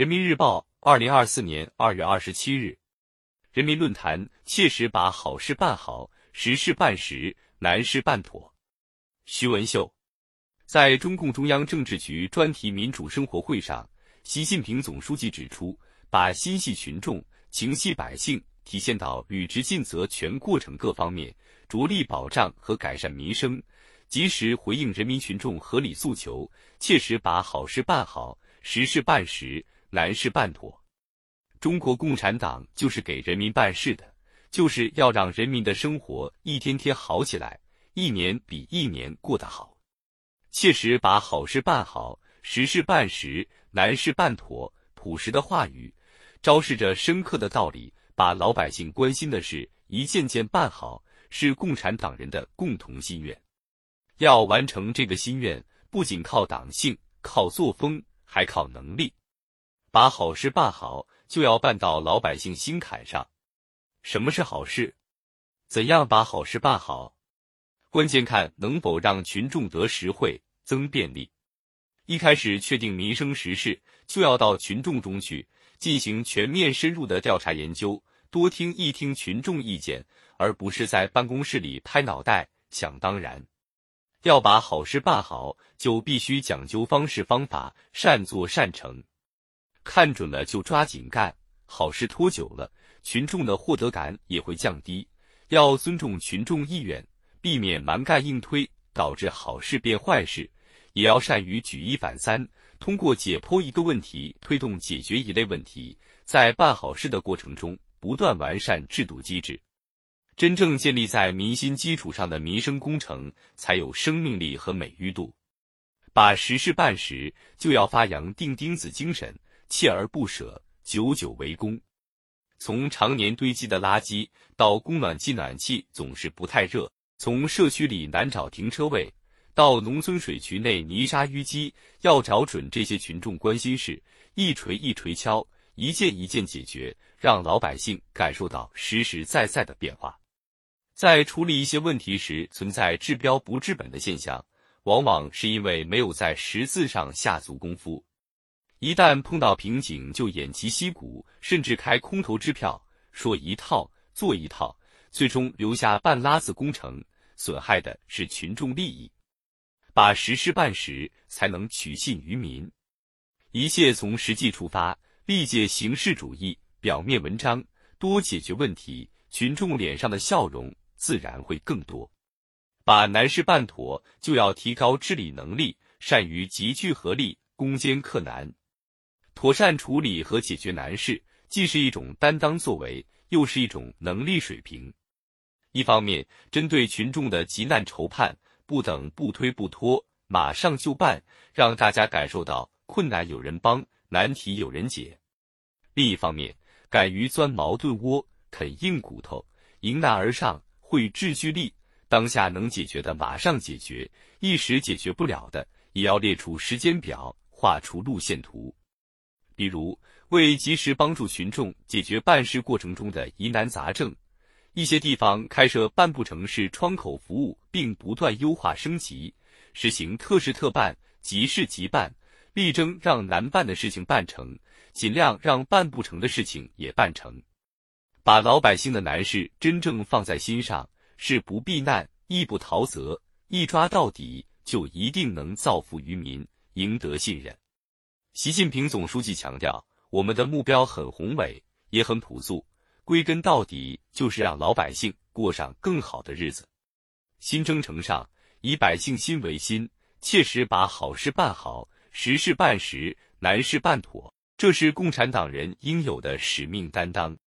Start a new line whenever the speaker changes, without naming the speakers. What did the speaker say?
人民日报，二零二四年二月二十七日，人民论坛切实把好事办好，实事办实，难事办妥。徐文秀，在中共中央政治局专题民主生活会上，习近平总书记指出，把心系群众、情系百姓体现到履职尽责全过程各方面，着力保障和改善民生，及时回应人民群众合理诉求，切实把好事办好，实事办实。难事办妥，中国共产党就是给人民办事的，就是要让人民的生活一天天好起来，一年比一年过得好。切实把好事办好，实事办实，难事办妥，朴实的话语，昭示着深刻的道理，把老百姓关心的事一件件办好，是共产党人的共同心愿。要完成这个心愿，不仅靠党性、靠作风，还靠能力。把好事办好，就要办到老百姓心坎上。什么是好事？怎样把好事办好？关键看能否让群众得实惠、增便利。一开始确定民生实事，就要到群众中去进行全面深入的调查研究，多听一听群众意见，而不是在办公室里拍脑袋想当然。要把好事办好，就必须讲究方式方法，善做善成。看准了就抓紧干，好事拖久了，群众的获得感也会降低。要尊重群众意愿，避免蛮干硬推，导致好事变坏事。也要善于举一反三，通过解剖一个问题，推动解决一类问题。在办好事的过程中，不断完善制度机制，真正建立在民心基础上的民生工程，才有生命力和美誉度。把实事办实，就要发扬钉钉子精神。锲而不舍，久久为功。从常年堆积的垃圾到供暖季暖气总是不太热，从社区里难找停车位到农村水渠内泥沙淤积，要找准这些群众关心事，一锤一锤敲，一件一件解决，让老百姓感受到实实在在的变化。在处理一些问题时，存在治标不治本的现象，往往是因为没有在实字上下足功夫。一旦碰到瓶颈，就偃旗息鼓，甚至开空头支票，说一套做一套，最终留下半拉子工程，损害的是群众利益。把实事办实，才能取信于民。一切从实际出发，力戒形式主义、表面文章，多解决问题，群众脸上的笑容自然会更多。把难事办妥，就要提高治理能力，善于集聚合力，攻坚克难。妥善处理和解决难事，既是一种担当作为，又是一种能力水平。一方面，针对群众的急难愁盼，不等不推不拖，马上就办，让大家感受到困难有人帮，难题有人解；另一方面，敢于钻矛盾窝，啃硬骨头，迎难而上，会智聚力，当下能解决的马上解决，一时解决不了的，也要列出时间表，画出路线图。比如，为及时帮助群众解决办事过程中的疑难杂症，一些地方开设办不成事窗口服务，并不断优化升级，实行特事特办、急事急办，力争让难办的事情办成，尽量让办不成的事情也办成。把老百姓的难事真正放在心上，是不避难亦不逃责，一抓到底，就一定能造福于民，赢得信任。习近平总书记强调，我们的目标很宏伟，也很朴素，归根到底就是让老百姓过上更好的日子。新征程上，以百姓心为心，切实把好事办好，实事办实，难事办妥，这是共产党人应有的使命担当。